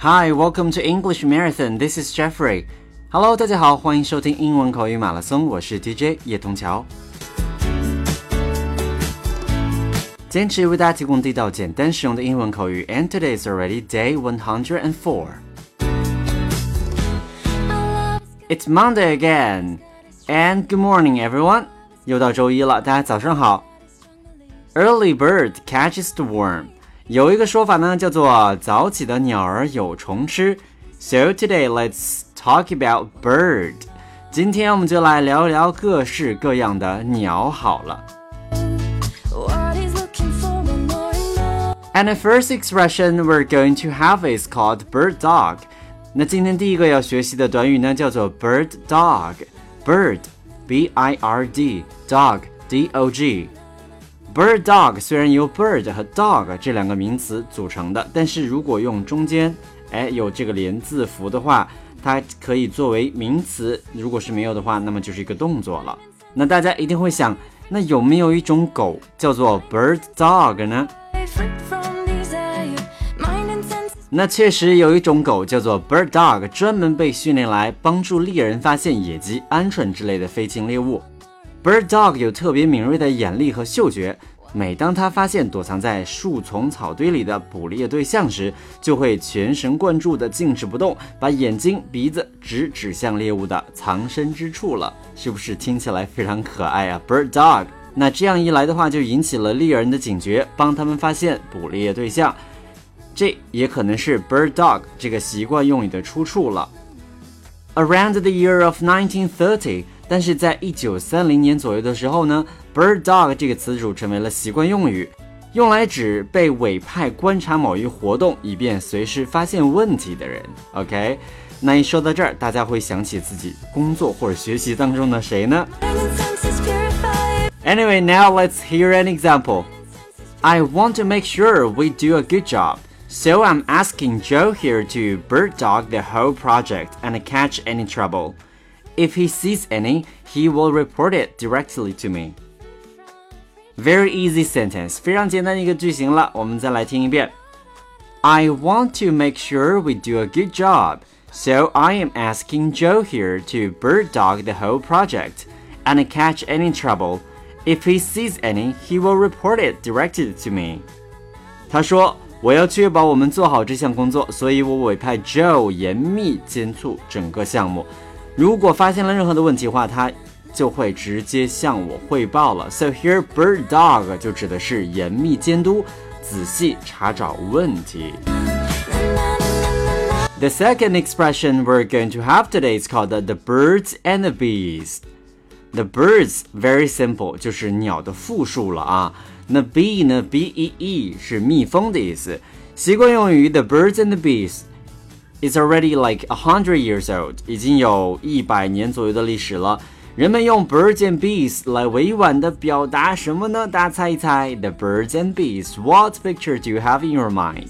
Hi, welcome to English Marathon. This is Jeffrey. Hello，大家好，欢迎收听英文口语马拉松，我是 DJ 叶童桥。坚持为大家提供地道、简单、实用的英文口语。And today is already day one hundred and four. It's Monday again. And good morning, everyone. 又到周一了，大家早上好。Early bird catches the worm. 有一个说法呢，叫做早起的鸟儿有虫吃。So today let's talk about bird. 今天我们就来聊一聊各式各样的鸟好了。And the first expression we're going to have is called bird dog. 那今天第一个要学习的短语呢，叫做 bird dog. Bird, B-I-R-D, dog, D-O-G. Bird dog 虽然由 bird 和 dog 这两个名词组成的，但是如果用中间哎有这个连字符的话，它可以作为名词。如果是没有的话，那么就是一个动作了。那大家一定会想，那有没有一种狗叫做 bird dog 呢？那确实有一种狗叫做 bird dog，专门被训练来帮助猎人发现野鸡、鹌鹑之类的飞禽猎物。Bird dog 有特别敏锐的眼力和嗅觉，每当它发现躲藏在树丛草堆里的捕猎对象时，就会全神贯注地静止不动，把眼睛、鼻子直指向猎物的藏身之处了。是不是听起来非常可爱啊？Bird dog。那这样一来的话，就引起了猎人的警觉，帮他们发现捕猎对象。这也可能是 bird dog 这个习惯用语的出处了。Around the year of 1930。但是在一九三零年左右的时候呢，bird dog 这个词组成为了习惯用语，用来指被委派观察某一活动，以便随时发现问题的人。OK，那一说到这儿，大家会想起自己工作或者学习当中的谁呢？Anyway, now let's hear an example. I want to make sure we do a good job. So I'm asking Joe here to bird dog the whole project and catch any trouble. If he sees any, he will report it directly to me. Very easy sentence，非常简单的一个句型了。我们再来听一遍。I want to make sure we do a good job, so I am asking Joe here to bird dog the whole project and catch any trouble. If he sees any, he will report it directly to me. 他说：“我要确保我们做好这项工作，所以我委派 Joe 严密监督整个项目。” 如果发现了任何的问题的话，它就会直接向我汇报了。So here, bird dog 就指的是严密监督、仔细查找问题。The second expression we're going to have today is called the birds and the bees. The birds very simple，就是鸟的复数了啊。那 bee 呢？b e e 是蜜蜂的意思。习惯用于 the birds and the bees。 It's already like a hundred years old，已经有一百年左右的历史了。人们用 birds and bees 来委婉的表达什么呢？大家猜一猜，the birds and bees。What picture do you have in your mind？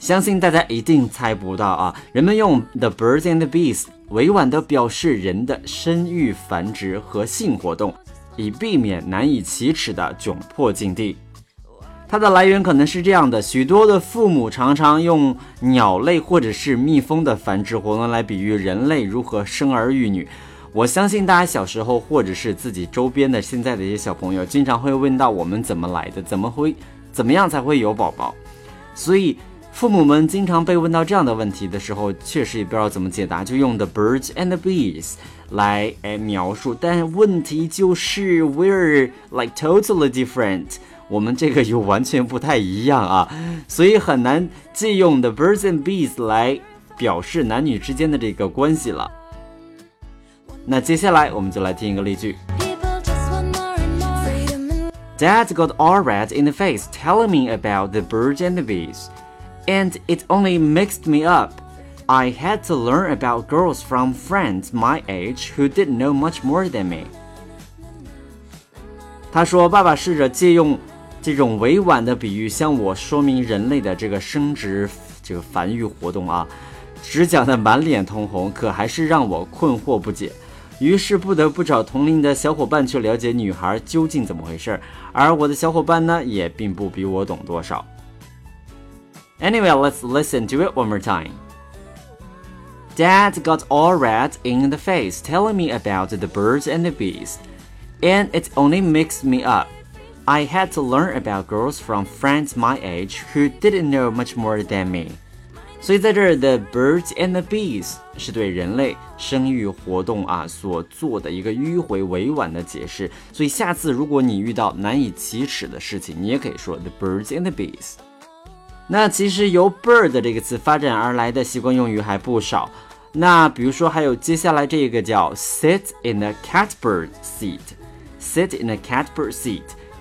相信大家一定猜不到啊！人们用 the birds and bees 委婉的表示人的生育繁殖和性活动，以避免难以启齿的窘迫境地。它的来源可能是这样的：许多的父母常常用鸟类或者是蜜蜂的繁殖活动来比喻人类如何生儿育女。我相信大家小时候或者是自己周边的现在的一些小朋友，经常会问到我们怎么来的，怎么会怎么样才会有宝宝。所以父母们经常被问到这样的问题的时候，确实也不知道怎么解答，就用 the birds and bees 来哎描述。但问题就是 we're like totally different。我们这个又完全不太一样啊，所以很难借用 the birds and bees 来表示男女之间的这个关系了。那接下来我们就来听一个例句。Dad got all red in the face telling me about the birds and the bees, and it only mixed me up. I had to learn about girls from friends my age who didn't know much more than me. 他说：“爸爸试着借用 这种委婉的比喻向我说明人类的这个生殖、这个繁育活动啊，只讲得满脸通红，可还是让我困惑不解。于是不得不找同龄的小伙伴去了解女孩究竟怎么回事儿，而我的小伙伴呢，也并不比我懂多少。 Anyway, let's listen to it one more time. Dad got all red in the face telling me about the birds and the bees, and it only mixed me up. I had to learn about girls from friends my age who didn't know much more than me. 所以在这儿，the birds and the bees 是对人类生育活动啊所做的一个迂回委婉的解释。所以下次如果你遇到难以启齿的事情，你也可以说 the birds and the bees。那其实由 bird 这个词发展而来的习惯用语还不少。那比如说还有接下来这个叫 sit in a catbird seat，sit in a catbird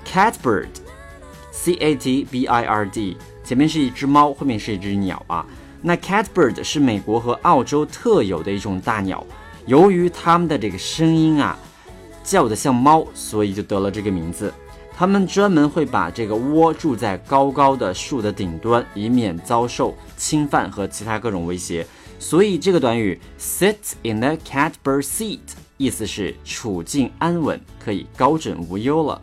Catbird，C A T B i r d，前面是一只猫，后面是一只鸟啊。那 catbird 是美国和澳洲特有的一种大鸟，由于它们的这个声音啊，叫得像猫，所以就得了这个名字。它们专门会把这个窝住在高高的树的顶端，以免遭受侵犯和其他各种威胁。所以这个短语 sit in the catbird seat 意思是处境安稳，可以高枕无忧了。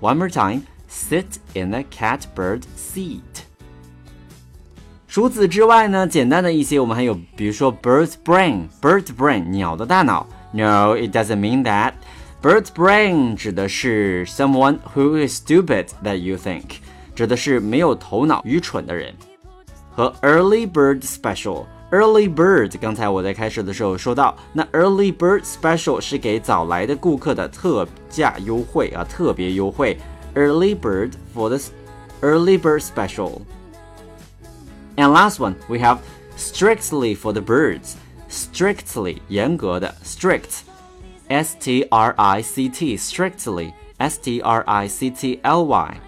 One more time, sit in the catbird seat. 除此之外呢，简单的一些，我们还有，比如说 bird's brain，bird brain，鸟的大脑。No, it doesn't mean that. Bird's brain 指的是 someone who is stupid that you think，指的是没有头脑、愚蠢的人。和 early bird special，early bird，刚才我在开始的时候说到，那 early bird special 是给早来的顾客的特价优惠啊，特别优惠。Early bird for this early bird special。And last one, we have strictly for the birds. Strictly 严格的 strict, S T R I C T strictly, S T R I C T L Y.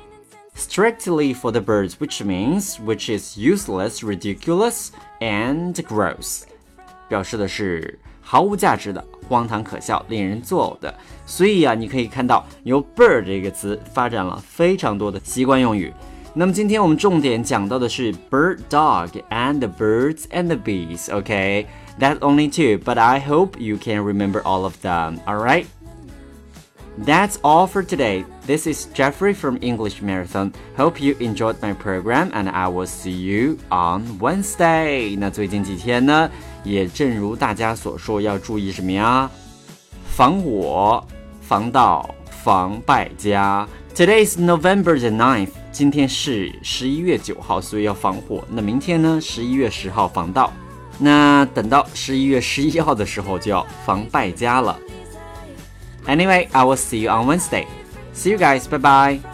Strictly for the birds, which means which is useless, ridiculous, and gross. 表示的是毫无价值的、荒唐可笑、令人作呕的。所以啊，你可以看到由 bird 这个词发展了非常多的习惯用语。那么今天我们重点讲到的是 bird dog and the birds and the bees. Okay, that's only two, but I hope you can remember all of them. All right. That's all for today. This is Jeffrey from English Marathon. Hope you enjoyed my program and I will see you on Wednesday. 那最近几天呢，也正如大家所说，要注意什么呀？防火、防盗、防败家。Today is November the 9th. 今天是十一月九号，所以要防火。那明天呢？十一月十号防盗。那等到十一月十一号的时候，就要防败家了。Anyway, I will see you on Wednesday. See you guys. Bye bye.